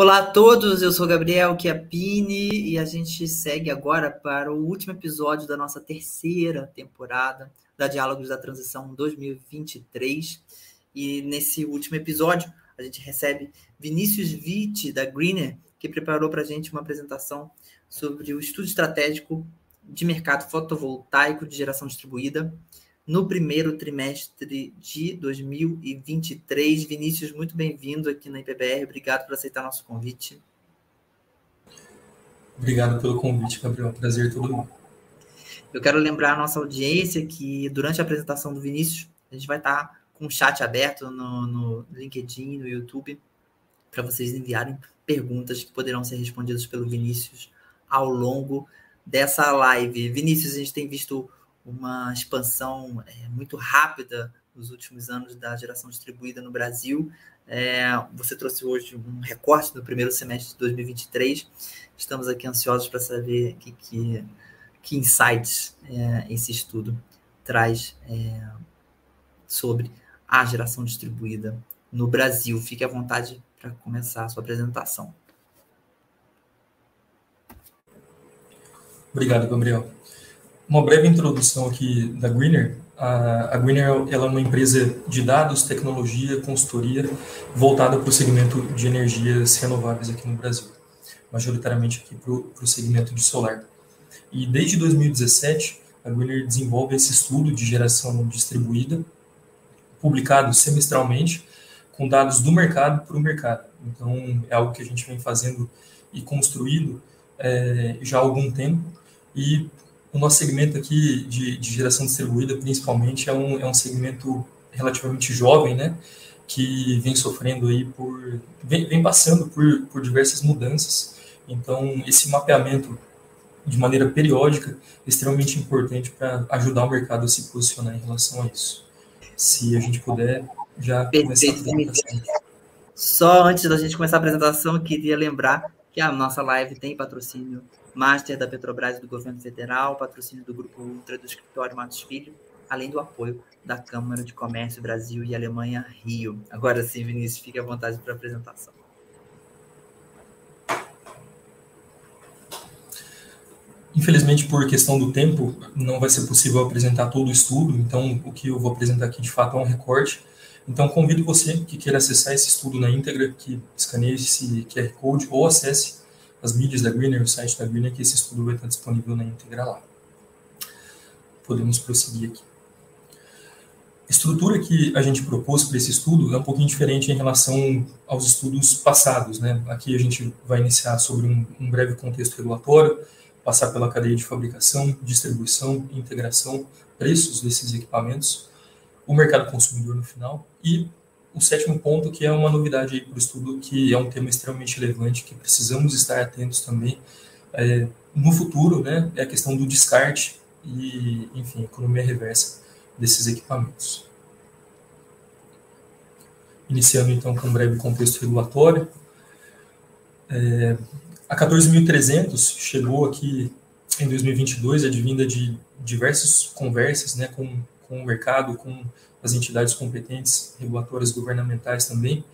Olá a todos, eu sou Gabriel Chiappini e a gente segue agora para o último episódio da nossa terceira temporada da Diálogos da Transição 2023. E nesse último episódio, a gente recebe Vinícius Witt, da Greener, que preparou para a gente uma apresentação sobre o estudo estratégico de mercado fotovoltaico de geração distribuída no primeiro trimestre de 2023. Vinícius, muito bem-vindo aqui na IPBR. Obrigado por aceitar nosso convite. Obrigado pelo convite, Gabriel. Prazer todo mundo. Eu quero lembrar a nossa audiência que durante a apresentação do Vinícius, a gente vai estar com o chat aberto no, no LinkedIn, no YouTube, para vocês enviarem perguntas que poderão ser respondidas pelo Vinícius ao longo dessa live. Vinícius, a gente tem visto uma expansão é, muito rápida nos últimos anos da geração distribuída no Brasil. É, você trouxe hoje um recorte do primeiro semestre de 2023. Estamos aqui ansiosos para saber que, que, que insights é, esse estudo traz é, sobre a geração distribuída no Brasil. Fique à vontade para começar a sua apresentação. Obrigado, Gabriel. Uma breve introdução aqui da Greener. A, a Greener ela é uma empresa de dados, tecnologia, consultoria voltada para o segmento de energias renováveis aqui no Brasil, majoritariamente aqui para o segmento de solar. E desde 2017, a Greener desenvolve esse estudo de geração distribuída, publicado semestralmente, com dados do mercado para o mercado. Então, é algo que a gente vem fazendo e construindo é, já há algum tempo, e o nosso segmento aqui de, de geração distribuída, principalmente, é um, é um segmento relativamente jovem, né? Que vem sofrendo aí por. vem, vem passando por, por diversas mudanças. Então, esse mapeamento de maneira periódica é extremamente importante para ajudar o mercado a se posicionar em relação a isso. Se a gente puder já começar a Só antes da gente começar a apresentação, eu queria lembrar que a nossa live tem patrocínio Master da Petrobras e do Governo Federal, patrocínio do Grupo Ultra do Escritório Matos Filho, além do apoio da Câmara de Comércio Brasil e Alemanha Rio. Agora sim, Vinícius, fique à vontade para a apresentação. Infelizmente, por questão do tempo, não vai ser possível apresentar todo o estudo, então o que eu vou apresentar aqui de fato é um recorte. Então, convido você que queira acessar esse estudo na íntegra, que escaneie esse QR Code ou acesse as mídias da Greener, o site da Greener, que esse estudo vai estar disponível na íntegra lá. Podemos prosseguir aqui. A estrutura que a gente propôs para esse estudo é um pouquinho diferente em relação aos estudos passados. Né? Aqui a gente vai iniciar sobre um, um breve contexto regulatório, passar pela cadeia de fabricação, distribuição, integração, preços desses equipamentos, o mercado consumidor no final e o sétimo ponto, que é uma novidade para o estudo, que é um tema extremamente relevante, que precisamos estar atentos também é, no futuro, né, é a questão do descarte e, enfim, economia reversa desses equipamentos. Iniciando então com um breve contexto regulatório. É, a 14.300 chegou aqui em 2022, advinda de diversas conversas né, com, com o mercado, com as entidades competentes regulatórias governamentais também,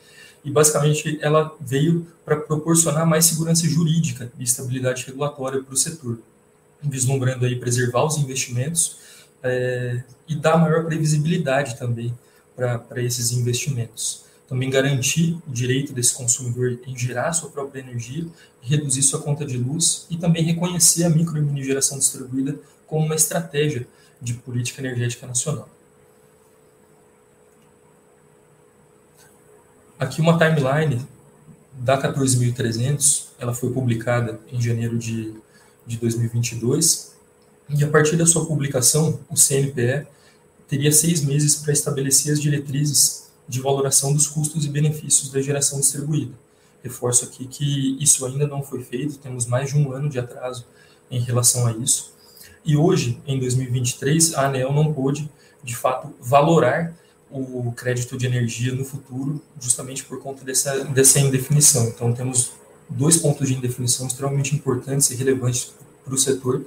e basicamente ela veio para proporcionar mais segurança jurídica e estabilidade regulatória para o setor, vislumbrando aí preservar os investimentos é, e dar maior previsibilidade também para esses investimentos. Também garantir o direito desse consumidor em gerar sua própria energia, reduzir sua conta de luz e também reconhecer a micro e mini geração distribuída como uma estratégia de política energética nacional. Aqui uma timeline da 14.300, ela foi publicada em janeiro de, de 2022, e a partir da sua publicação, o CNPE teria seis meses para estabelecer as diretrizes de valoração dos custos e benefícios da geração distribuída. Reforço aqui que isso ainda não foi feito, temos mais de um ano de atraso em relação a isso. E hoje, em 2023, a ANEL não pôde, de fato, valorar o crédito de energia no futuro, justamente por conta dessa, dessa indefinição. Então, temos dois pontos de indefinição extremamente importantes e relevantes para o setor,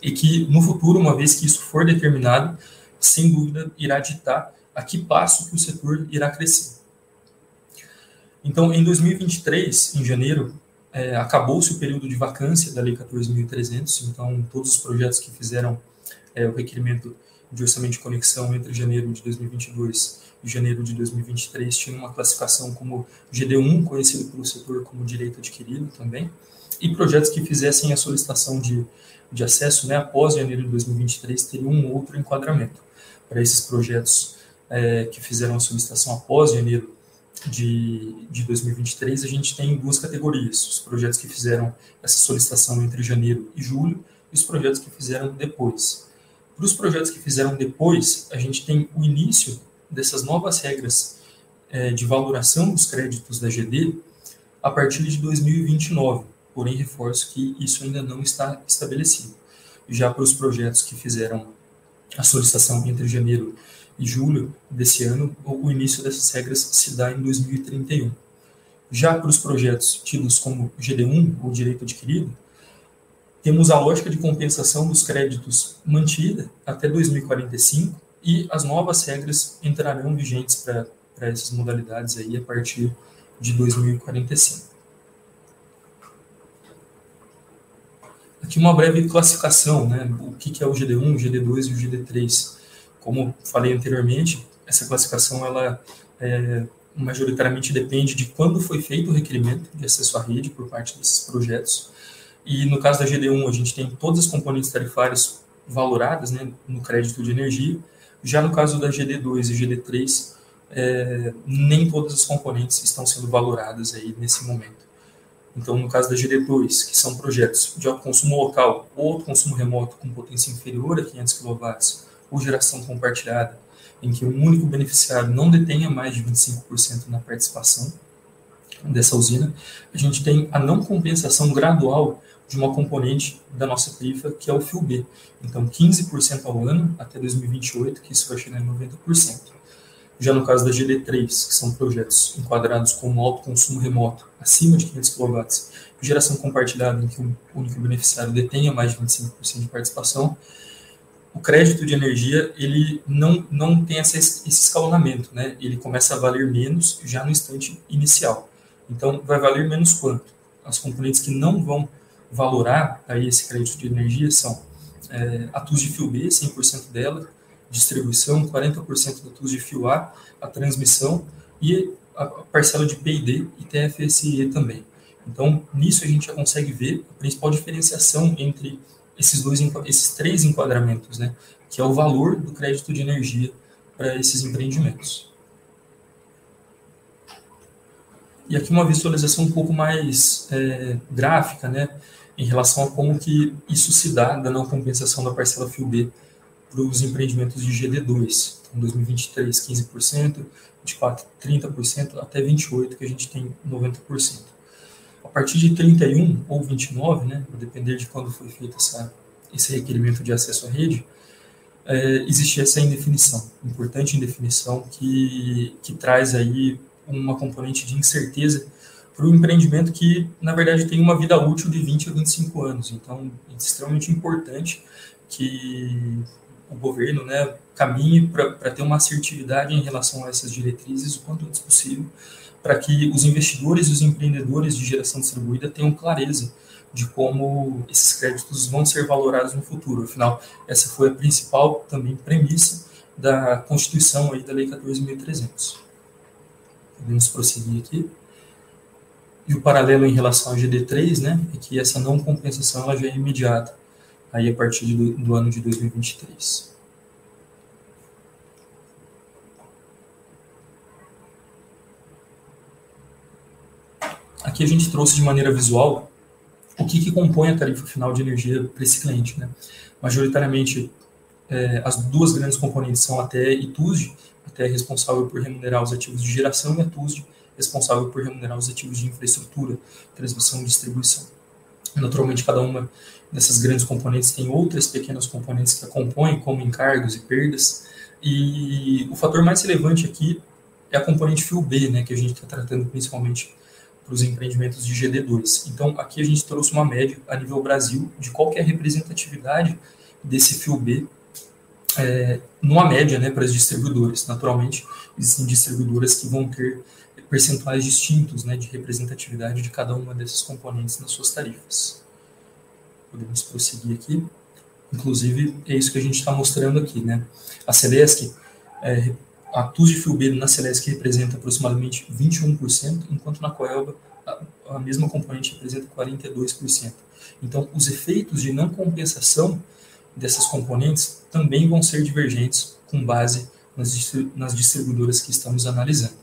e que no futuro, uma vez que isso for determinado, sem dúvida irá ditar a que passo que o setor irá crescer. Então, em 2023, em janeiro, é, acabou-se o período de vacância da Lei 14.300, então todos os projetos que fizeram é, o requerimento de orçamento de conexão entre janeiro de 2022 e janeiro de 2023 tinham uma classificação como GD1, conhecido pelo setor como direito adquirido também, e projetos que fizessem a solicitação de, de acesso né, após janeiro de 2023 teriam um outro enquadramento. Para esses projetos é, que fizeram a solicitação após janeiro de, de 2023, a gente tem duas categorias: os projetos que fizeram essa solicitação entre janeiro e julho e os projetos que fizeram depois. Para os projetos que fizeram depois, a gente tem o início dessas novas regras é, de valoração dos créditos da GD a partir de 2029, porém reforço que isso ainda não está estabelecido. Já para os projetos que fizeram a solicitação entre janeiro e julho desse ano, o início dessas regras se dá em 2031. Já para os projetos tidos como GD1, ou direito adquirido, temos a lógica de compensação dos créditos mantida até 2045 e as novas regras entrarão vigentes para essas modalidades aí a partir de 2045. Aqui uma breve classificação, né? O que é o GD1, o GD2 e o GD3. Como falei anteriormente, essa classificação ela é, majoritariamente depende de quando foi feito o requerimento de acesso à rede por parte desses projetos. E no caso da GD1, a gente tem todas as componentes tarifárias valoradas né, no crédito de energia. Já no caso da GD2 e GD3, é, nem todas as componentes estão sendo valoradas aí nesse momento. Então, no caso da GD2, que são projetos de autoconsumo local ou autoconsumo remoto com potência inferior a 500 kW, ou geração compartilhada, em que um único beneficiário não detenha mais de 25% na participação dessa usina, a gente tem a não compensação gradual de uma componente da nossa tarifa, que é o fio B. Então, 15% ao ano até 2028, que isso vai chegar em 90%. Já no caso da GD3, que são projetos enquadrados como alto consumo remoto, acima de 500 kW, geração compartilhada, em que o único beneficiário detenha mais de 25% de participação, o crédito de energia ele não, não tem esse, esse escalonamento, né? Ele começa a valer menos já no instante inicial. Então, vai valer menos quanto? As componentes que não vão valorar aí esse crédito de energia são é, a TUS de fio B, 100% dela, distribuição, 40% da TUS de fio A, a transmissão e a parcela de P&D e TFSE também. Então, nisso a gente já consegue ver a principal diferenciação entre esses dois, esses três enquadramentos, né? Que é o valor do crédito de energia para esses empreendimentos. E aqui uma visualização um pouco mais é, gráfica, né? Em relação a como que isso se dá da não compensação da parcela fio B para os empreendimentos de GD2. Então, 2023, 15%, 24, 30%, até 28%, que a gente tem 90% a partir de 31 ou 29, né, a depender de quando foi feito essa, esse requerimento de acesso à rede, é, existe essa indefinição, importante indefinição, que, que traz aí uma componente de incerteza para o empreendimento que, na verdade, tem uma vida útil de 20 a 25 anos. Então, é extremamente importante que o governo né, caminhe para ter uma assertividade em relação a essas diretrizes o quanto antes possível, para que os investidores e os empreendedores de geração distribuída tenham clareza de como esses créditos vão ser valorados no futuro. Afinal, essa foi a principal também premissa da Constituição aí da Lei 14.300. Podemos prosseguir aqui. E o paralelo em relação ao GD3, né, é que essa não compensação ela já é imediata, aí a partir do, do ano de 2023. Aqui a gente trouxe de maneira visual o que, que compõe a tarifa final de energia para esse cliente. Né? Majoritariamente, é, as duas grandes componentes são a TE e TUSD, a TE é responsável por remunerar os ativos de geração e a TUSD responsável por remunerar os ativos de infraestrutura, transmissão e distribuição. Naturalmente, cada uma dessas grandes componentes tem outras pequenas componentes que a compõem, como encargos e perdas, e o fator mais relevante aqui é a componente fio B, né, que a gente está tratando principalmente para os empreendimentos de GD2. Então, aqui a gente trouxe uma média a nível Brasil de qual é representatividade desse fio B é, numa média né, para as distribuidoras. Naturalmente, existem distribuidoras que vão ter percentuais distintos né, de representatividade de cada uma desses componentes nas suas tarifas. Podemos prosseguir aqui. Inclusive, é isso que a gente está mostrando aqui. Né? A Celesc, é, a TUS de B na Celesc representa aproximadamente 21%, enquanto na Coelba a, a mesma componente representa 42%. Então, os efeitos de não compensação dessas componentes também vão ser divergentes com base nas, nas distribuidoras que estamos analisando.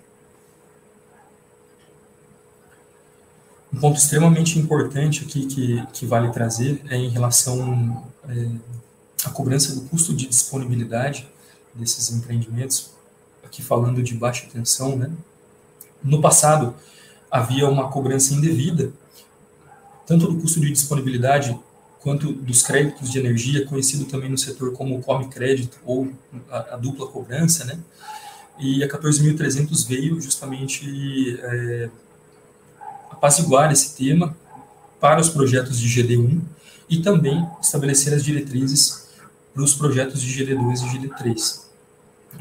Um ponto extremamente importante aqui que, que vale trazer é em relação é, à cobrança do custo de disponibilidade desses empreendimentos, aqui falando de baixa tensão, né? No passado, havia uma cobrança indevida, tanto do custo de disponibilidade quanto dos créditos de energia, conhecido também no setor como come crédito ou a, a dupla cobrança, né? E a 14.300 veio justamente é, apaziguar esse tema para os projetos de GD1 e também estabelecer as diretrizes para os projetos de GD2 e GD3.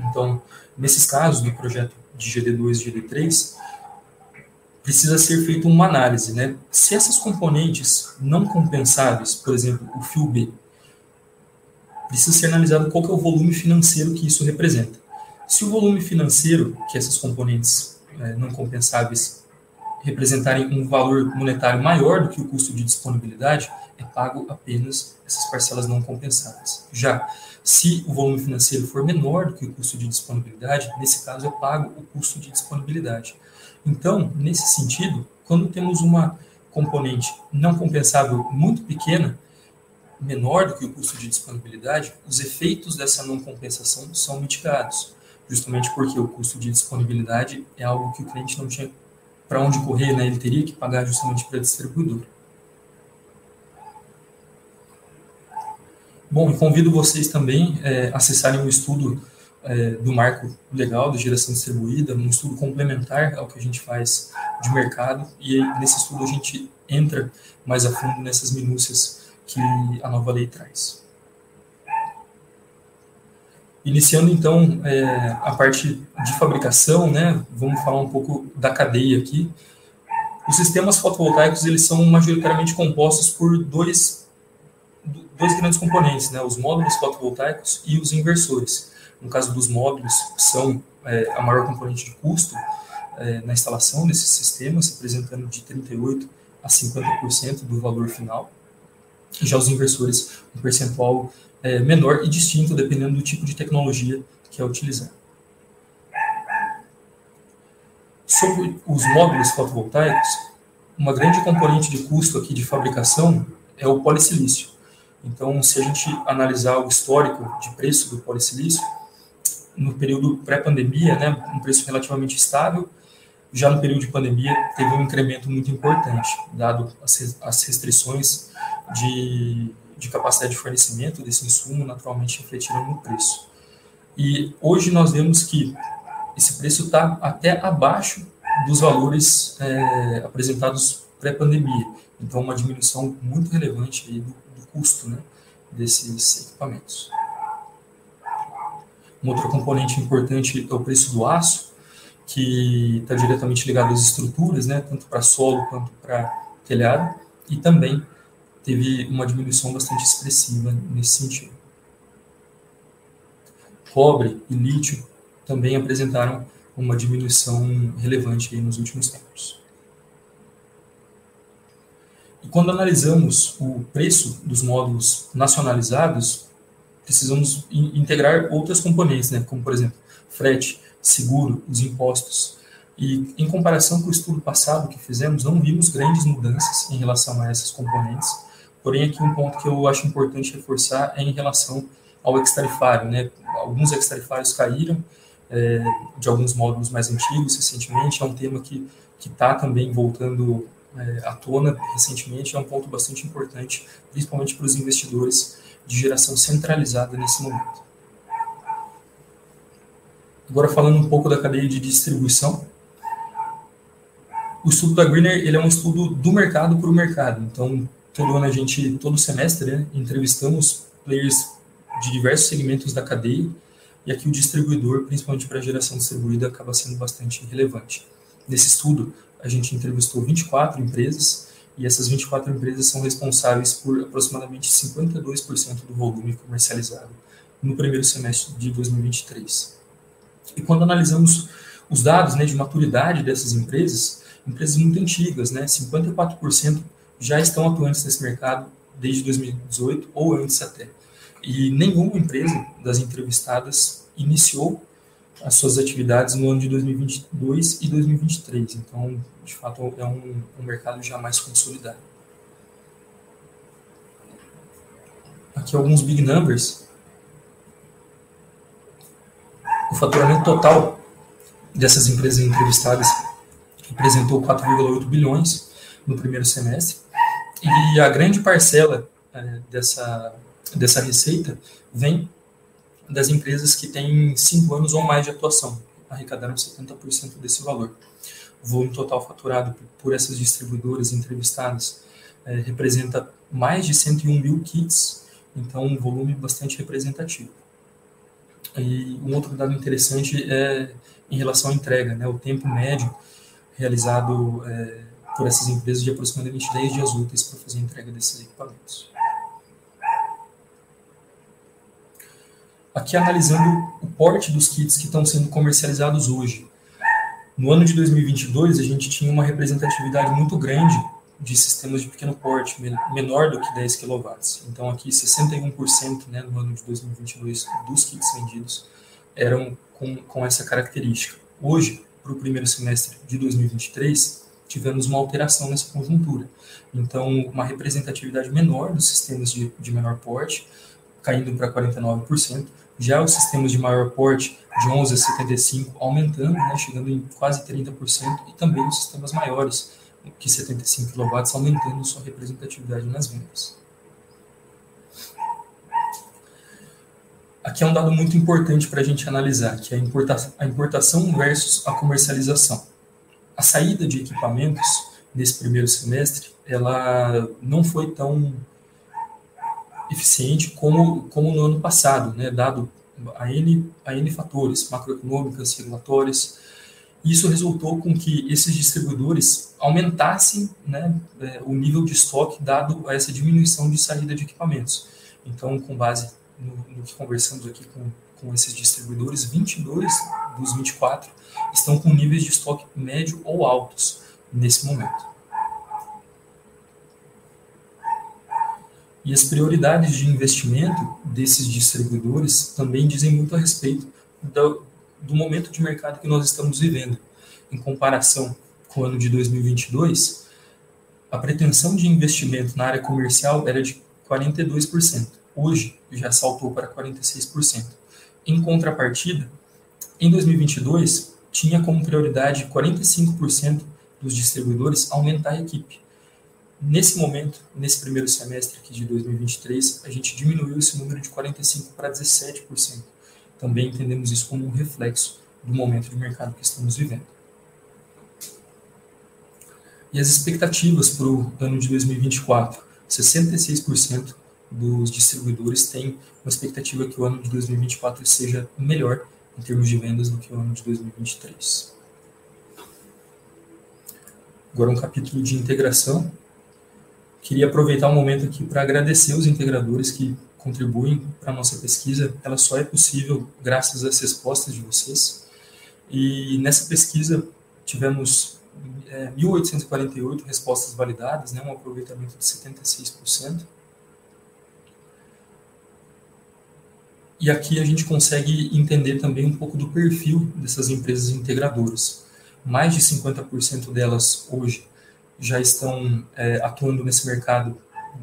Então, nesses casos do projeto de GD2 e GD3, precisa ser feita uma análise, né? Se essas componentes não compensáveis, por exemplo, o fio B, precisa ser analisado qual é o volume financeiro que isso representa. Se o volume financeiro que essas componentes é, não compensáveis representarem um valor monetário maior do que o custo de disponibilidade, é pago apenas essas parcelas não compensadas. Já se o volume financeiro for menor do que o custo de disponibilidade, nesse caso é pago o custo de disponibilidade. Então, nesse sentido, quando temos uma componente não compensável muito pequena, menor do que o custo de disponibilidade, os efeitos dessa não compensação são mitigados, justamente porque o custo de disponibilidade é algo que o cliente não tinha para onde correr, né? ele teria que pagar justamente para a distribuidora. Bom, convido vocês também é, acessarem o estudo é, do marco legal de geração distribuída, um estudo complementar ao que a gente faz de mercado, e nesse estudo a gente entra mais a fundo nessas minúcias que a nova lei traz. Iniciando então é, a parte de fabricação, né, vamos falar um pouco da cadeia aqui. Os sistemas fotovoltaicos eles são majoritariamente compostos por dois, dois grandes componentes, né, os módulos fotovoltaicos e os inversores. No caso dos módulos, são é, a maior componente de custo é, na instalação desses sistemas, representando de 38% a 50% do valor final. Já os inversores, um percentual é, menor e distinto, dependendo do tipo de tecnologia que é utilizado. Sobre os módulos fotovoltaicos, uma grande componente de custo aqui de fabricação é o polissilício. Então, se a gente analisar o histórico de preço do polissilício, no período pré-pandemia, né, um preço relativamente estável. Já no período de pandemia, teve um incremento muito importante, dado as restrições de, de capacidade de fornecimento desse insumo, naturalmente refletiram no preço. E hoje nós vemos que esse preço está até abaixo dos valores é, apresentados pré-pandemia. Então, uma diminuição muito relevante do, do custo né, desses equipamentos. Um outro componente importante é o preço do aço, que está diretamente ligado às estruturas, né, tanto para solo quanto para telhado, e também teve uma diminuição bastante expressiva nesse sentido. Cobre e lítio também apresentaram uma diminuição relevante nos últimos tempos. E quando analisamos o preço dos módulos nacionalizados, precisamos integrar outras componentes, né, como, por exemplo, frete, seguro, os impostos. E, em comparação com o estudo passado que fizemos, não vimos grandes mudanças em relação a essas componentes. Porém, aqui um ponto que eu acho importante reforçar é em relação ao ex-tarifário. Né? Alguns ex-tarifários caíram é, de alguns módulos mais antigos recentemente, é um tema que está também voltando é, à tona recentemente, é um ponto bastante importante, principalmente para os investidores de geração centralizada nesse momento. Agora falando um pouco da cadeia de distribuição, o estudo da Greener ele é um estudo do mercado para o mercado. Então, todo ano a gente, todo semestre, né, entrevistamos players de diversos segmentos da cadeia e aqui o distribuidor, principalmente para a geração distribuída, acaba sendo bastante relevante. Nesse estudo, a gente entrevistou 24 empresas e essas 24 empresas são responsáveis por aproximadamente 52% do volume comercializado no primeiro semestre de 2023. E quando analisamos os dados né, de maturidade dessas empresas, empresas muito antigas, né, 54% já estão atuantes nesse mercado desde 2018 ou antes até. E nenhuma empresa das entrevistadas iniciou as suas atividades no ano de 2022 e 2023. Então, de fato, é um, um mercado já mais consolidado. Aqui alguns big numbers. O faturamento total dessas empresas entrevistadas representou 4,8 bilhões no primeiro semestre. E a grande parcela é, dessa, dessa receita vem das empresas que têm cinco anos ou mais de atuação, arrecadaram 70% desse valor. O volume total faturado por essas distribuidoras entrevistadas é, representa mais de 101 mil kits, então um volume bastante representativo. E um outro dado interessante é em relação à entrega, né, o tempo médio realizado é, por essas empresas de aproximadamente 10 dias úteis para fazer a entrega desses equipamentos. Aqui analisando o porte dos kits que estão sendo comercializados hoje. No ano de 2022, a gente tinha uma representatividade muito grande de sistemas de pequeno porte, menor do que 10 kW. Então, aqui, 61% né, no ano de 2022 dos kits vendidos eram com, com essa característica. Hoje, para o primeiro semestre de 2023, tivemos uma alteração nessa conjuntura. Então, uma representatividade menor dos sistemas de, de menor porte, caindo para 49%, já os sistemas de maior porte, de 11 a 75, aumentando, né, chegando em quase 30%, e também os sistemas maiores, que 75 kW, aumentando sua representatividade nas vendas. Aqui é um dado muito importante para a gente analisar, que é a importação versus a comercialização. A saída de equipamentos nesse primeiro semestre, ela não foi tão eficiente como, como no ano passado, né, dado a N, a N fatores macroeconômicas, regulatórias. Isso resultou com que esses distribuidores aumentassem né, é, o nível de estoque dado a essa diminuição de saída de equipamentos. Então, com base no, no que conversamos aqui com, com esses distribuidores, 22 dos 24 estão com níveis de estoque médio ou altos nesse momento. E as prioridades de investimento desses distribuidores também dizem muito a respeito do, do momento de mercado que nós estamos vivendo. Em comparação com o ano de 2022, a pretensão de investimento na área comercial era de 42%. Hoje já saltou para 46%. Em contrapartida, em 2022, tinha como prioridade 45% dos distribuidores aumentar a equipe. Nesse momento, nesse primeiro semestre aqui de 2023, a gente diminuiu esse número de 45% para 17%. Também entendemos isso como um reflexo do momento de mercado que estamos vivendo. E as expectativas para o ano de 2024? 66% dos distribuidores têm uma expectativa que o ano de 2024 seja melhor em termos de vendas do que o ano de 2023. Agora um capítulo de integração, Queria aproveitar o um momento aqui para agradecer os integradores que contribuem para a nossa pesquisa. Ela só é possível graças às respostas de vocês. E nessa pesquisa tivemos é, 1.848 respostas validadas, né, um aproveitamento de 76%. E aqui a gente consegue entender também um pouco do perfil dessas empresas integradoras. Mais de 50% delas hoje já estão é, atuando nesse mercado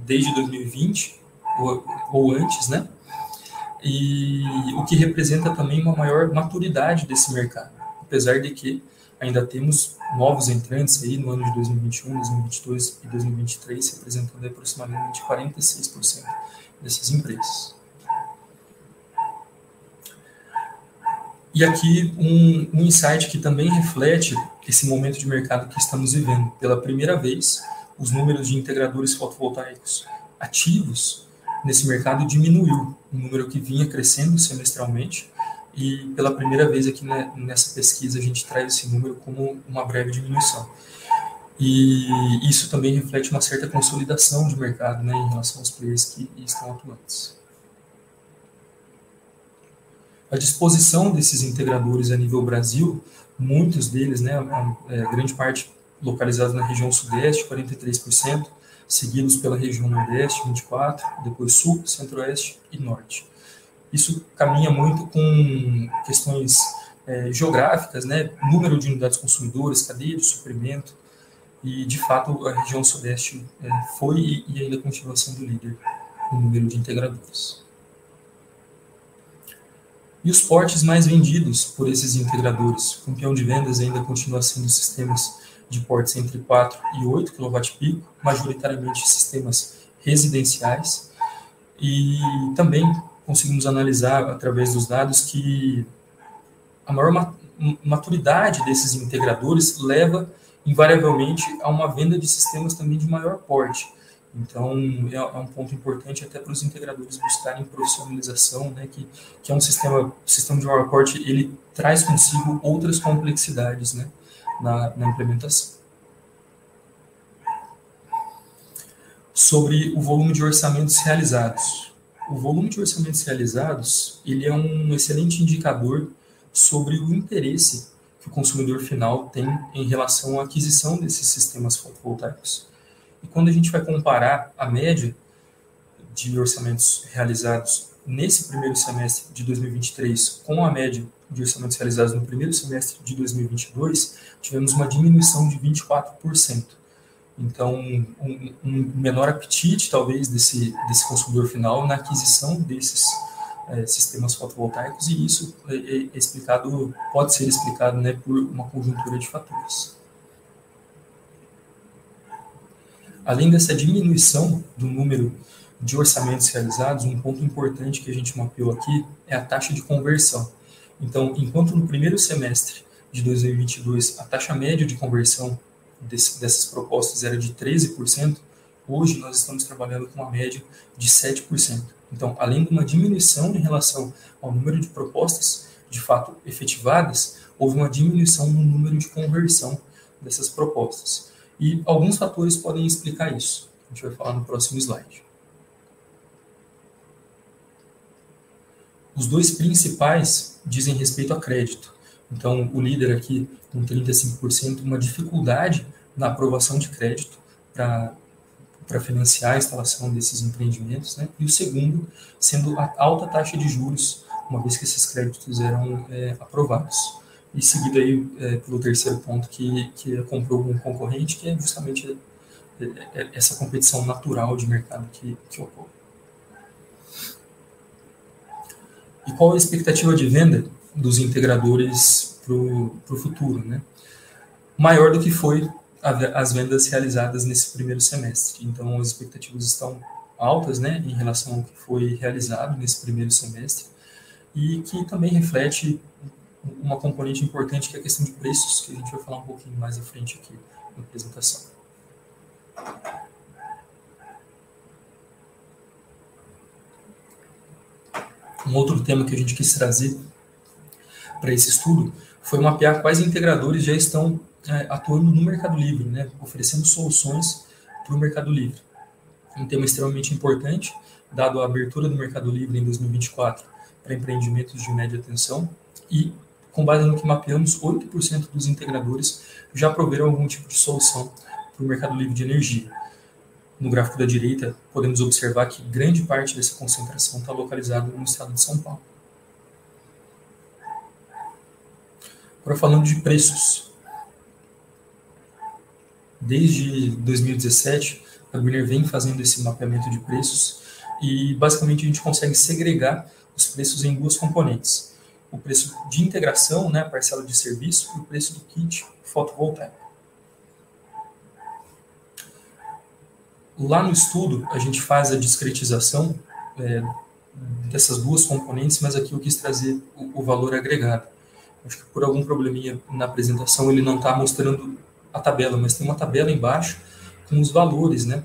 desde 2020 ou, ou, antes, né? e o que representa também uma maior maturidade desse mercado, apesar de que ainda temos novos entrantes aí no ano de 2021, 2022 e 2023, representando aproximadamente 46% dessas empresas. E aqui um, um insight que também reflete esse momento de mercado que estamos vivendo. Pela primeira vez, os números de integradores fotovoltaicos ativos nesse mercado diminuiu, um número que vinha crescendo semestralmente, e pela primeira vez aqui né, nessa pesquisa a gente traz esse número como uma breve diminuição. E isso também reflete uma certa consolidação de mercado né, em relação aos players que estão atuantes. A disposição desses integradores a nível Brasil, muitos deles, né, a, a grande parte localizados na região sudeste, 43%, seguidos pela região nordeste, 24%, depois sul, centro-oeste e norte. Isso caminha muito com questões é, geográficas, né, número de unidades consumidoras, cadeia de suprimento, e de fato a região sudeste é, foi e ainda continua sendo líder no número de integradores. E os portes mais vendidos por esses integradores, o campeão de vendas ainda continua sendo sistemas de portes entre 4 e 8 kWp, majoritariamente sistemas residenciais, e também conseguimos analisar através dos dados que a maior maturidade desses integradores leva invariavelmente a uma venda de sistemas também de maior porte. Então, é, é um ponto importante até para os integradores buscarem profissionalização, né, que, que é um sistema, sistema de maior porte, ele traz consigo outras complexidades né, na, na implementação. Sobre o volume de orçamentos realizados o volume de orçamentos realizados ele é um excelente indicador sobre o interesse que o consumidor final tem em relação à aquisição desses sistemas fotovoltaicos. E quando a gente vai comparar a média de orçamentos realizados nesse primeiro semestre de 2023 com a média de orçamentos realizados no primeiro semestre de 2022, tivemos uma diminuição de 24%. Então, um, um, menor apetite, talvez, desse, desse consumidor final na aquisição desses é, sistemas fotovoltaicos, e isso é, é, explicado, pode ser explicado né, por uma conjuntura de fatores. Além dessa diminuição do número de orçamentos realizados, um ponto importante que a gente mapeou aqui é a taxa de conversão. Então, enquanto no primeiro semestre de 2022 a taxa média de conversão desse, dessas propostas era de 13%, hoje nós estamos trabalhando com uma média de 7%. Então, além de uma diminuição em relação ao número de propostas de fato efetivadas, houve uma diminuição no número de conversão dessas propostas. E alguns fatores podem explicar isso. A gente vai falar no próximo slide. Os dois principais dizem respeito a crédito. Então, o líder aqui, com 35%, uma dificuldade na aprovação de crédito para financiar a instalação desses empreendimentos, né? e o segundo, sendo a alta taxa de juros, uma vez que esses créditos eram é, aprovados. E seguido aí é, pelo terceiro ponto, que, que comprou um concorrente, que é justamente é, é, essa competição natural de mercado que, que ocorre. E qual a expectativa de venda dos integradores para o futuro, né? Maior do que foi a, as vendas realizadas nesse primeiro semestre. Então, as expectativas estão altas, né, em relação ao que foi realizado nesse primeiro semestre e que também reflete uma componente importante que é a questão de preços, que a gente vai falar um pouquinho mais à frente aqui na apresentação. Um outro tema que a gente quis trazer para esse estudo foi mapear quais integradores já estão é, atuando no Mercado Livre, né, oferecendo soluções para o Mercado Livre. Um tema extremamente importante, dado a abertura do Mercado Livre em 2024 para empreendimentos de média tensão e, com base no que mapeamos, 8% dos integradores já proveram algum tipo de solução para o Mercado Livre de energia. No gráfico da direita, podemos observar que grande parte dessa concentração está localizada no estado de São Paulo. Agora falando de preços. Desde 2017, a Greener vem fazendo esse mapeamento de preços e basicamente a gente consegue segregar os preços em duas componentes. O preço de integração, né, parcela de serviço, e o preço do kit fotovoltaico. Lá no estudo, a gente faz a discretização é, dessas duas componentes, mas aqui eu quis trazer o, o valor agregado. Acho que por algum probleminha na apresentação ele não está mostrando a tabela, mas tem uma tabela embaixo com os valores, né,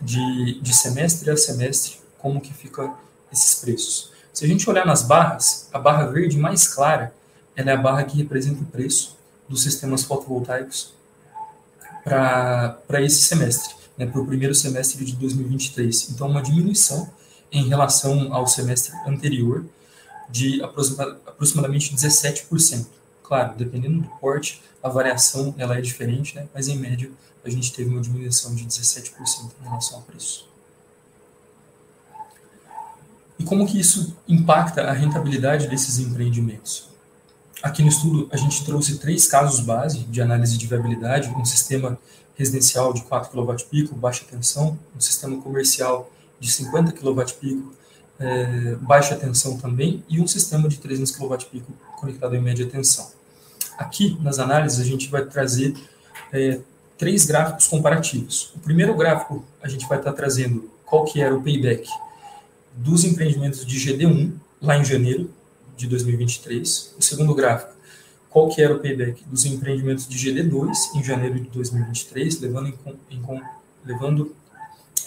de, de semestre a semestre, como que fica esses preços. Se a gente olhar nas barras, a barra verde mais clara, ela é a barra que representa o preço dos sistemas fotovoltaicos para esse semestre, né, para o primeiro semestre de 2023. Então, uma diminuição em relação ao semestre anterior de aproximadamente 17%. Claro, dependendo do porte, a variação ela é diferente, né? mas em média a gente teve uma diminuição de 17% em relação ao preço. E como que isso impacta a rentabilidade desses empreendimentos? Aqui no estudo a gente trouxe três casos base de análise de viabilidade, um sistema residencial de 4 kWp, baixa tensão, um sistema comercial de 50 kWp, é, baixa tensão também, e um sistema de 300 kWp conectado em média tensão. Aqui, nas análises, a gente vai trazer é, três gráficos comparativos. O primeiro gráfico, a gente vai estar trazendo qual que era o payback dos empreendimentos de GD1, lá em janeiro de 2023. O segundo gráfico, qual que era o payback dos empreendimentos de GD2 em janeiro de 2023, levando em, em, levando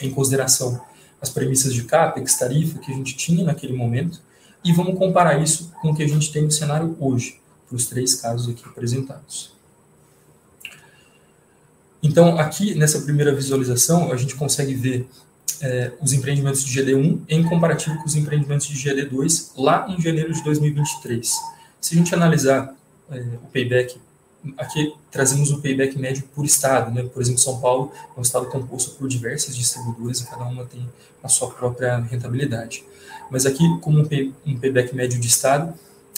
em consideração as premissas de CAPEX, tarifa que a gente tinha naquele momento, e vamos comparar isso com o que a gente tem no cenário hoje, para os três casos aqui apresentados. Então, aqui nessa primeira visualização, a gente consegue ver é, os empreendimentos de GD1 em comparativo com os empreendimentos de GD2 lá em janeiro de 2023. Se a gente analisar é, o payback aqui trazemos o payback médio por estado, né? Por exemplo, São Paulo é um estado composto por diversas distribuidoras e cada uma tem a sua própria rentabilidade. Mas aqui, como um, pay, um payback médio de estado,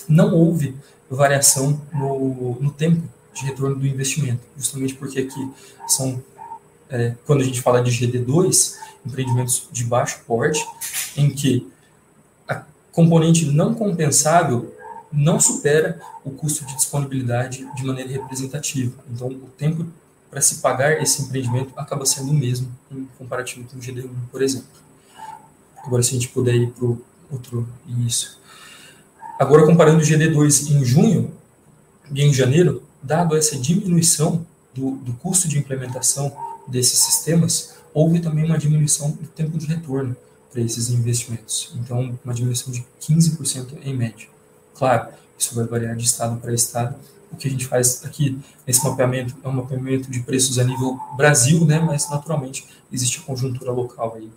não houve variação no, no tempo de retorno do investimento, justamente porque aqui são, é, quando a gente fala de GD2, empreendimentos de baixo porte, em que a componente não compensável não supera o custo de disponibilidade de maneira representativa. Então, o tempo para se pagar esse empreendimento acaba sendo o mesmo em comparativo com o GD1, por exemplo. Agora, se a gente puder ir para o outro isso. Agora, comparando o GD2 em junho e em janeiro, dado essa diminuição do, do custo de implementação desses sistemas, houve também uma diminuição do tempo de retorno para esses investimentos. Então, uma diminuição de 15% em média. Claro, isso vai variar de estado para estado. O que a gente faz aqui nesse mapeamento é um mapeamento de preços a nível Brasil, né? Mas naturalmente existe a conjuntura local aí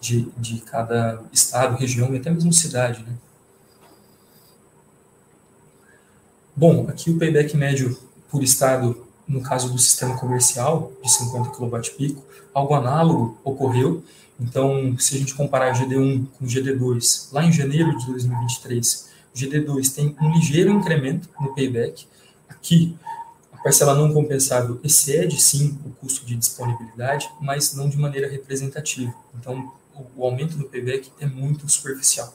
de, de cada estado, região e até mesmo cidade, né? Bom, aqui o payback médio por estado, no caso do sistema comercial, de 50 kWp, algo análogo ocorreu. Então, se a gente comparar GD1 com GD2, lá em janeiro de 2023, GD2 tem um ligeiro incremento no payback. Aqui, a parcela não compensável excede sim o custo de disponibilidade, mas não de maneira representativa. Então, o, aumento no payback é muito superficial.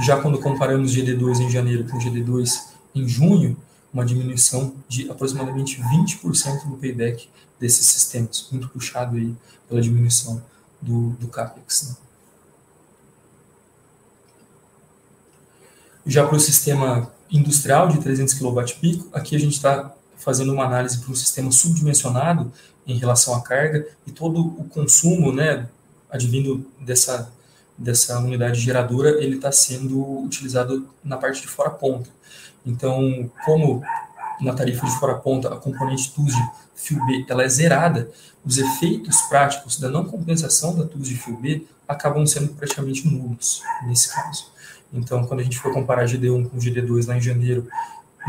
Já quando comparamos GD2 em janeiro com GD2 em junho, uma diminuição de aproximadamente 20% no payback desses sistemas, muito puxado aí pela diminuição do, do CAPEX. Né? Já para o sistema industrial de 300 kWp, aqui a gente está fazendo uma análise para um sistema subdimensionado em relação à carga e todo o consumo, né, advindo dessa, dessa unidade geradora, ele está sendo utilizado na parte de fora ponta. Então, como na tarifa de fora ponta a componente TUS de fio B ela é zerada, os efeitos práticos da não compensação da TUS de fio B acabam sendo praticamente nulos nesse caso. Então, quando a gente for comparar GD1 com GD2 lá em janeiro,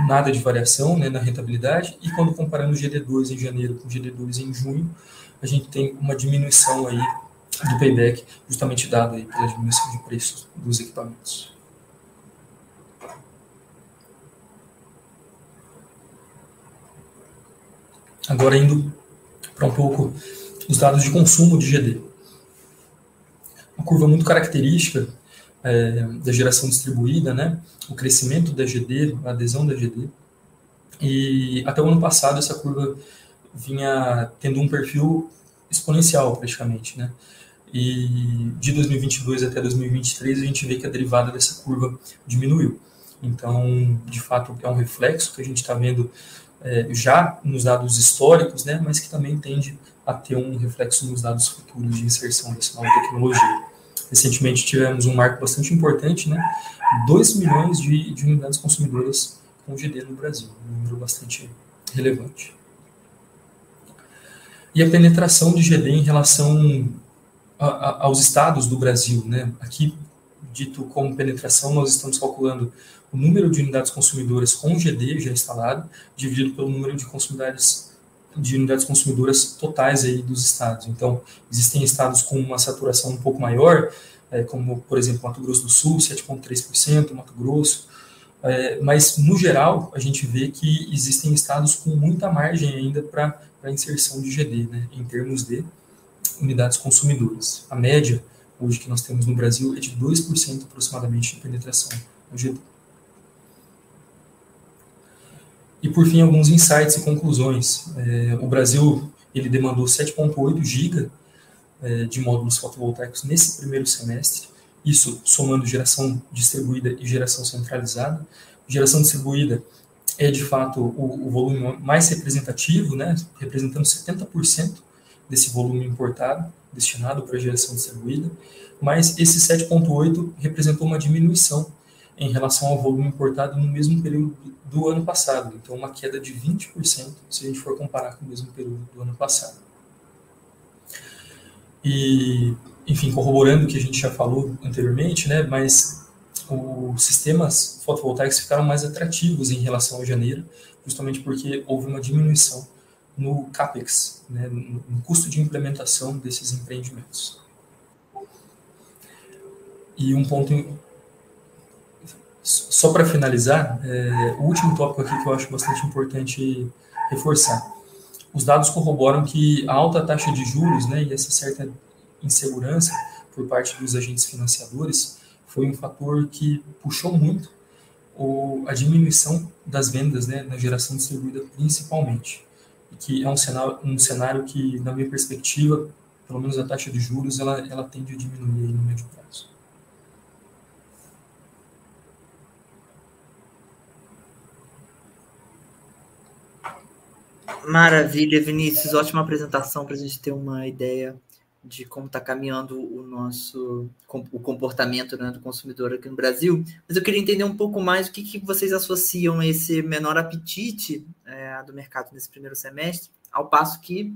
nada de variação né, na rentabilidade, e quando comparando GD2 em janeiro com GD2 em junho, a gente tem uma diminuição aí do payback, justamente dado aí pela diminuição de preços dos equipamentos. Agora indo para um pouco os dados de consumo de GD. Uma curva muito característica é, da geração distribuída, né, o crescimento da GD, a adesão da GD, e até o ano passado essa curva vinha tendo um perfil exponencial praticamente, né, e de 2022 até 2023 a gente vê que a derivada dessa curva diminuiu. Então, de fato, é um reflexo que a gente está vendo é, já nos dados históricos, né, mas que também tende a ter um reflexo nos dados futuros de inserção dessa nova tecnologia. Recentemente tivemos um marco bastante importante, né, 2 milhões de, de unidades consumidoras com GD no Brasil, um número bastante relevante. E a penetração de GD em relação a, a, aos estados do Brasil, né? Aqui, dito como penetração, nós estamos calculando o número de unidades consumidoras com GD já instalado, dividido pelo número de consumidores de unidades consumidoras totais aí dos estados. Então, existem estados com uma saturação um pouco maior, é, como, por exemplo, Mato Grosso do Sul, 7,3%, Mato Grosso, é, mas, no geral, a gente vê que existem estados com muita margem ainda para a inserção de GD, né, em termos de unidades consumidoras. A média, hoje, que nós temos no Brasil é de 2% aproximadamente de penetração no GD. E por fim, alguns insights e conclusões. É, o Brasil ele demandou 7,8 GB é, de módulos fotovoltaicos nesse primeiro semestre, isso somando geração distribuída e geração centralizada. Geração distribuída é de fato o, o volume mais representativo, né, representando 70% desse volume importado destinado para geração distribuída, mas esse 7,8 representou uma diminuição em relação ao volume importado no mesmo período do ano passado. Então, uma queda de 20% se a gente for comparar com o mesmo período do ano passado. E, enfim, corroborando o que a gente já falou anteriormente, né, mas os sistemas fotovoltaicos ficaram mais atrativos em relação a janeiro, justamente porque houve uma diminuição no CAPEX, né, no custo de implementação desses empreendimentos. E um ponto só para finalizar, é, o último tópico aqui que eu acho bastante importante reforçar. Os dados corroboram que a alta taxa de juros né, e essa certa insegurança por parte dos agentes financiadores foi um fator que puxou muito a diminuição das vendas né, na geração distribuída principalmente. Que é um cenário, um cenário que, na minha perspectiva, pelo menos a taxa de juros, ela, ela tende a diminuir no médio prazo. Maravilha, Vinícius. Ótima apresentação para a gente ter uma ideia de como está caminhando o nosso o comportamento né, do consumidor aqui no Brasil. Mas eu queria entender um pouco mais o que, que vocês associam esse menor apetite é, do mercado nesse primeiro semestre, ao passo que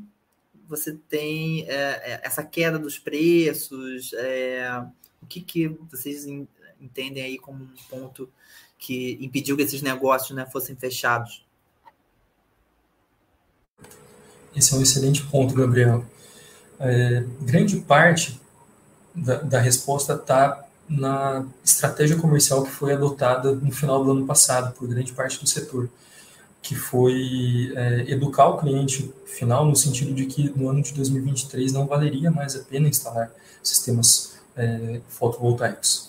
você tem é, é essa queda dos preços. É, o que, que vocês entendem aí como um ponto que impediu que esses negócios né, fossem fechados? Esse é um excelente ponto, Gabriel. É, grande parte da, da resposta está na estratégia comercial que foi adotada no final do ano passado por grande parte do setor, que foi é, educar o cliente final no sentido de que no ano de 2023 não valeria mais a pena instalar sistemas é, fotovoltaicos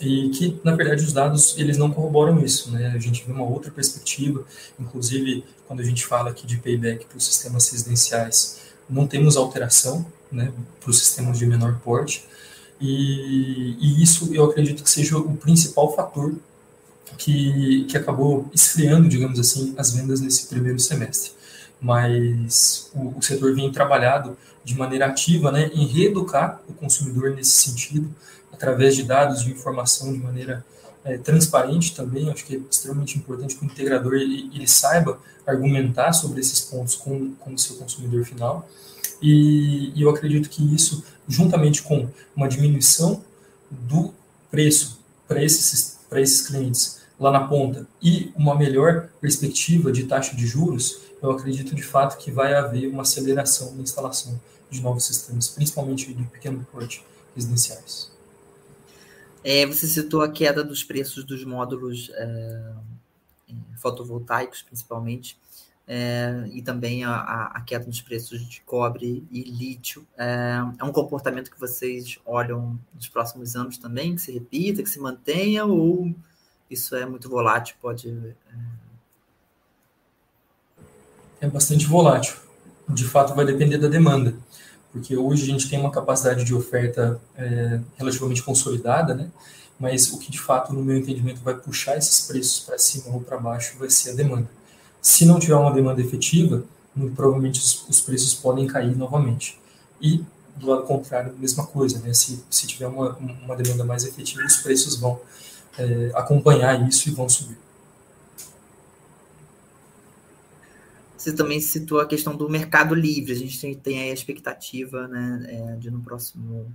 e que na verdade os dados eles não corroboram isso, né? A gente vê uma outra perspectiva, inclusive quando a gente fala aqui de payback para os sistemas residenciais, não temos alteração, né, para os sistemas de menor porte, e, e, isso eu acredito que seja o principal fator que, que acabou esfriando, digamos assim, as vendas nesse primeiro semestre. Mas o, o setor vem trabalhado de maneira ativa né, em reeducar o consumidor nesse sentido, através de dados de informação de maneira é, transparente também. Acho que é extremamente importante que o integrador ele, ele saiba argumentar sobre esses pontos com, com o seu consumidor final. E, e eu acredito que isso, juntamente com uma diminuição do preço para esses, esses clientes lá na ponta e uma melhor perspectiva de taxa de juros, eu acredito de fato que vai haver uma aceleração na instalação de novos sistemas, principalmente de pequeno porte residenciais. É, você citou a queda dos preços dos módulos é, fotovoltaicos, principalmente. é, e também a, a, queda nos preços de cobre e lítio. É, é, um comportamento que vocês olham nos próximos anos também, que se repita, que se mantenha, ou isso é muito volátil, pode... É, é bastante volátil. De fato, vai depender da demanda, porque hoje a gente tem uma capacidade de oferta é, relativamente consolidada, né? mas o que de fato, no meu entendimento, vai puxar esses preços para cima ou para baixo vai ser a demanda. Se não tiver uma demanda efetiva, provavelmente os, os preços podem cair novamente. E do lado contrário, mesma coisa, né? Se, se tiver uma, uma demanda mais efetiva, os preços vão é, acompanhar isso e vão subir. Você também citou a questão do mercado livre. A gente tem, tem a expectativa né, é, de no próximo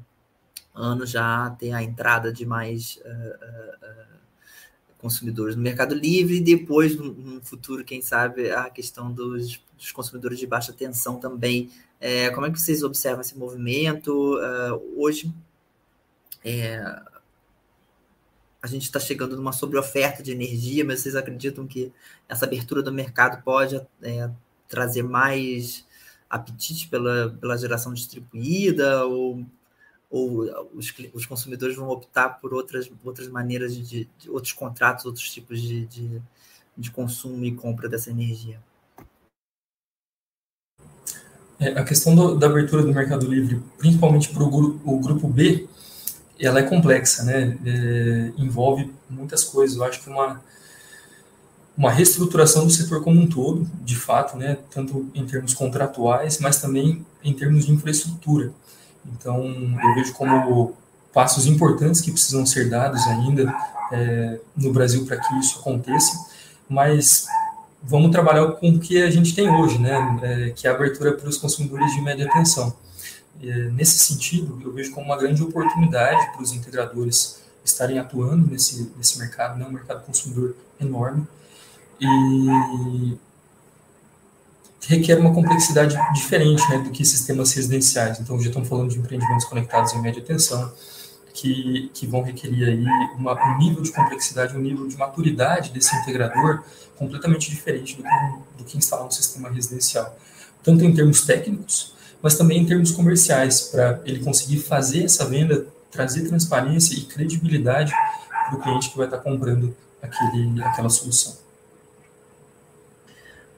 ano já ter a entrada de mais uh, uh, consumidores no Mercado Livre e depois, no, futuro, quem sabe, a questão dos, dos consumidores de baixa tensão também. É, como é que vocês observam esse movimento? hoje, é, a gente está chegando numa sobreoferta de energia, mas vocês acreditam que essa abertura do mercado pode é, trazer mais apetite pela, pela geração distribuída ou ou os, os consumidores vão optar por outras, outras maneiras de, de outros contratos, outros tipos de, de, de, consumo e compra dessa energia. É, a questão do, da abertura do Mercado Livre, principalmente para o grupo B, ela é complexa, né? É, envolve muitas coisas. Eu acho que uma uma reestruturação do setor como um todo, de fato, né? Tanto em termos contratuais, mas também em termos de infraestrutura. Então, eu vejo como passos importantes que precisam ser dados ainda é, no Brasil para que isso aconteça, mas vamos trabalhar com o que a gente tem hoje, né, é, que é a abertura para os consumidores de média tensão. É, nesse sentido, eu vejo como uma grande oportunidade para os integradores estarem atuando nesse, nesse mercado, né, um mercado consumidor enorme, e requer uma complexidade diferente né, do que sistemas residenciais. Então, já estamos falando de empreendimentos conectados em média tensão, que, que vão requerer aí uma, um nível de complexidade, um nível de maturidade desse integrador completamente diferente do que, do que instalar um sistema residencial. Tanto em termos técnicos, mas também em termos comerciais, para ele conseguir fazer essa venda, trazer transparência e credibilidade para o cliente que vai estar comprando aquele, aquela solução.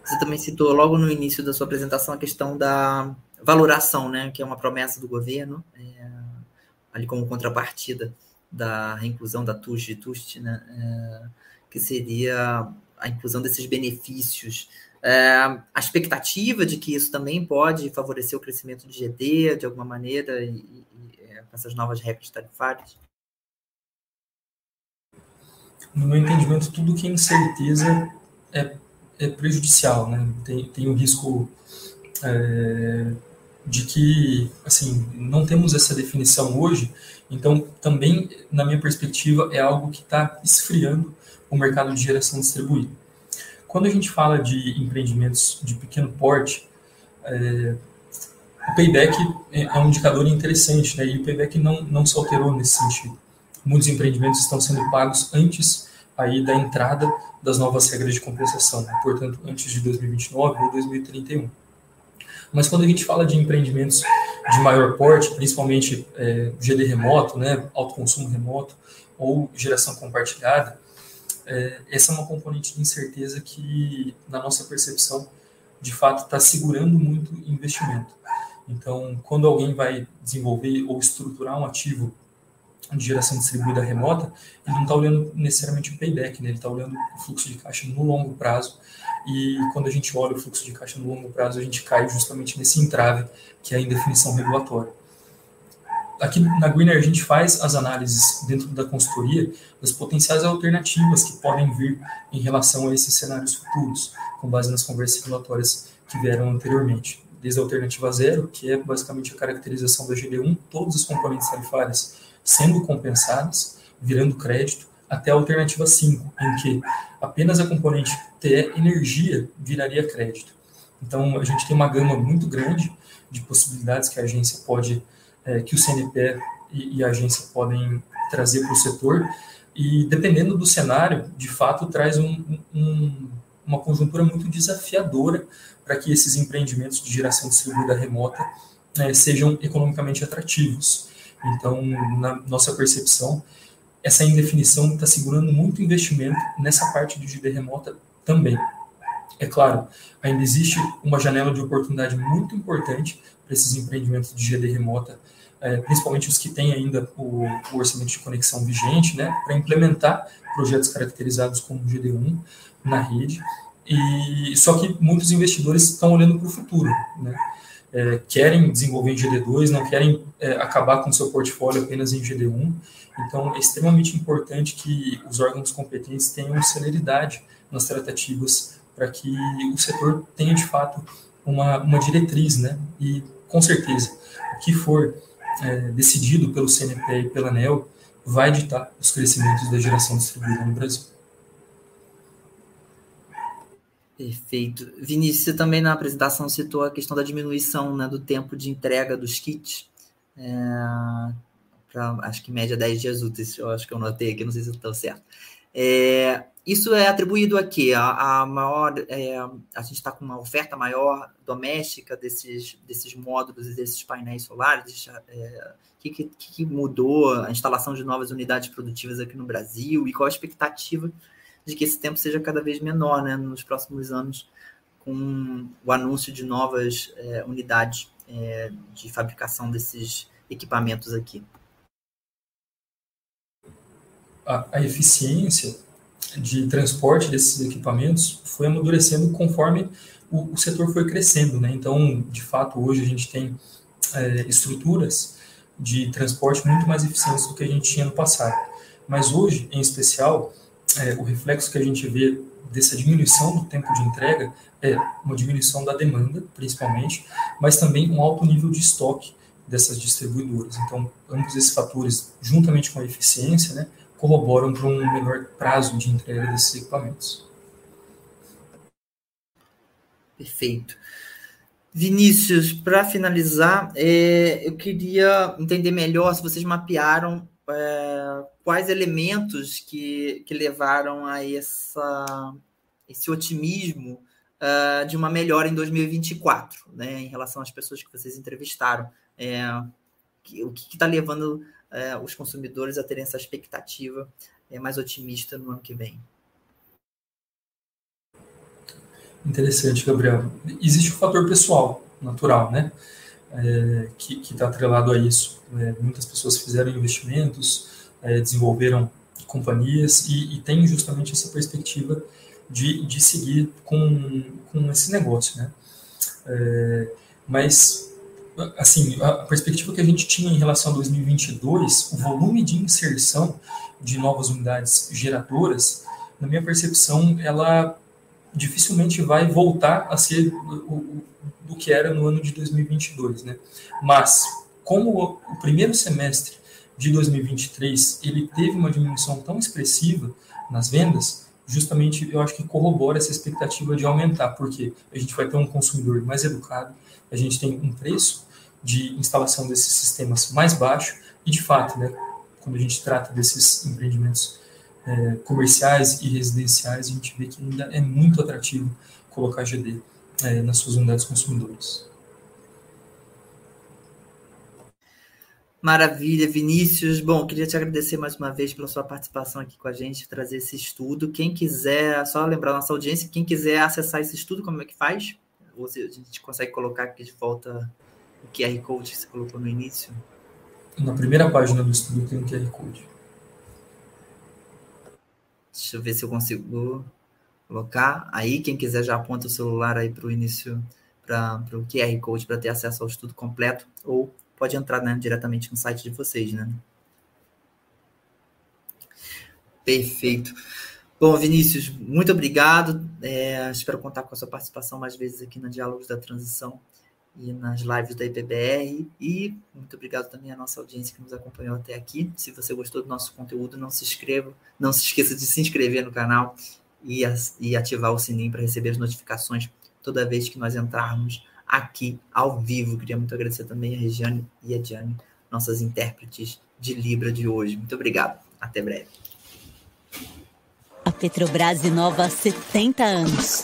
Você também citou logo no início da sua apresentação a questão da valoração, né, que é uma promessa do governo, é, ali como contrapartida da reinclusão da TUST, TUST né, é, que seria a inclusão desses benefícios. É, a expectativa de que isso também pode favorecer o crescimento de GD de alguma maneira é, com essas novas regras tarifárias? No meu entendimento, tudo que é incerteza é é prejudicial, né? Tem, tem o risco é, de que, assim, não temos essa definição hoje, então também, na minha perspectiva, é algo que está esfriando o mercado de geração distribuída. Quando a gente fala de empreendimentos de pequeno porte, é, o payback é, é um indicador interessante, né? E o payback não, não se alterou nesse sentido. Muitos empreendimentos estão sendo pagos antes aí da entrada das novas regras de compensação, né? portanto, antes de 2029 ou 2031. Mas quando a gente fala de empreendimentos de maior porte, principalmente é, GD remoto, né, autoconsumo remoto ou geração compartilhada, é, essa é uma componente de incerteza que, na nossa percepção, de fato está segurando muito investimento. Então, quando alguém vai desenvolver ou estruturar um ativo de geração distribuída remota, ele não está olhando necessariamente o payback, né? ele está olhando o fluxo de caixa no longo prazo. E quando a gente olha o fluxo de caixa no longo prazo, a gente cai justamente nesse entrave, que é a indefinição regulatória. Aqui na Greener, a gente faz as análises dentro da consultoria das potenciais alternativas que podem vir em relação a esses cenários futuros, com base nas conversas regulatórias que vieram anteriormente. Desde a alternativa zero, que é basicamente a caracterização da GD1, todos os componentes tarifários sendo compensadas, virando crédito, até a alternativa 5, em que apenas a componente TE energia viraria crédito. Então, a gente tem uma gama muito grande de possibilidades que a agência pode, é, que o CNPE e, e a agência podem trazer para o setor, e dependendo do cenário, de fato, traz um, um, uma conjuntura muito desafiadora para que esses empreendimentos de geração distribuída remota é, sejam economicamente atrativos. Então, na nossa percepção, essa indefinição está segurando muito investimento nessa parte de GD remota também. É claro, ainda existe uma janela de oportunidade muito importante para esses empreendimentos de GD remota, é, principalmente os que têm ainda o, o orçamento de conexão vigente, né, para implementar projetos caracterizados como GD1 na rede. E só que muitos investidores estão olhando para o futuro, né? É, querem desenvolver em GD2, não querem é, acabar com seu portfólio apenas em GD1. Então, é extremamente importante que os órgãos competentes tenham celeridade nas tratativas para que o setor tenha, de fato, uma, uma diretriz, né? E, com certeza, o que for é, decidido pelo CNP e pela ANEL vai ditar os crescimentos da geração distribuída no Brasil. Perfeito. Vinícius, você também na apresentação citou a questão da diminuição né, do tempo de entrega dos kits. É, para acho que média 10 dias úteis, eu acho que eu notei aqui, não sei se estou certo. É, isso é atribuído a quê? A, a maior, é, a gente está com uma oferta maior doméstica desses, desses módulos e desses painéis solares. É, que, que, que mudou a instalação de novas unidades produtivas aqui no Brasil e qual a expectativa de que esse tempo seja cada vez menor né, nos próximos anos, com o anúncio de novas é, unidades é, de fabricação desses equipamentos aqui. A, a, eficiência de transporte desses equipamentos foi amadurecendo conforme o, o setor foi crescendo. Né? Então, de fato, hoje a gente tem é, estruturas de transporte muito mais eficientes do que a gente tinha no passado. Mas hoje, em especial, é, o reflexo que a gente vê dessa diminuição do tempo de entrega é uma diminuição da demanda, principalmente, mas também um alto nível de estoque dessas distribuidoras. Então, ambos esses fatores, juntamente com a eficiência, né, corroboram para um menor prazo de entrega desses equipamentos. Perfeito. Vinícius, para finalizar, é, eu queria entender melhor se vocês mapearam é, quais elementos que, que levaram a essa, esse otimismo uh, de uma melhora em 2024, né, em relação às pessoas que vocês entrevistaram. É, o que está levando uh, os consumidores a terem essa expectativa é, mais otimista no ano que vem? Interessante, Gabriel. Existe o fator pessoal, natural, né? É, que está atrelado a isso. É, muitas pessoas fizeram investimentos, é, desenvolveram companhias e, e têm justamente essa perspectiva de, de seguir com, com esse negócio, né? É, mas, assim, a perspectiva que a gente tinha em relação a 2022, o volume de inserção de novas unidades geradoras, na minha percepção, ela dificilmente vai voltar a ser o, do que era no ano de 2022, né? Mas, como o primeiro semestre de 2023 ele teve uma diminuição tão expressiva nas vendas, justamente eu acho que corrobora essa expectativa de aumentar, porque a gente vai ter um consumidor mais educado, a gente tem um preço de instalação desses sistemas mais baixo e de fato, né, quando a gente trata desses empreendimentos é, comerciais e residenciais, a gente vê que ainda é muito atrativo colocar GD é, nas suas unidades consumidoras. Maravilha, Vinícius. Bom, queria te agradecer mais uma vez pela sua participação aqui com a gente, trazer esse estudo. Quem quiser, só lembrar a nossa audiência, quem quiser acessar esse estudo, como é que faz? Ou a gente consegue colocar aqui de volta o QR Code que você colocou no início? Na primeira página do estudo tem um QR Code. Deixa eu ver se eu consigo colocar. Aí, quem quiser já aponta o celular aí para o início, para o QR Code, para ter acesso ao estudo completo, ou pode entrar né, diretamente no site de vocês, né? Perfeito. Bom, Vinícius, muito obrigado. É, espero contar com a sua participação mais vezes aqui na Diálogos da Transição e nas lives da IPBR. E muito obrigado também à nossa audiência que nos acompanhou até aqui. Se você gostou do nosso conteúdo, não se inscreva, não se esqueça de se inscrever no canal e, e ativar o sininho para receber as notificações toda vez que nós entrarmos aqui ao vivo. Queria muito agradecer também a Regiane e a Diane, nossas intérpretes de Libra de hoje. Muito obrigado. Até breve. A Petrobras inova há 70 anos.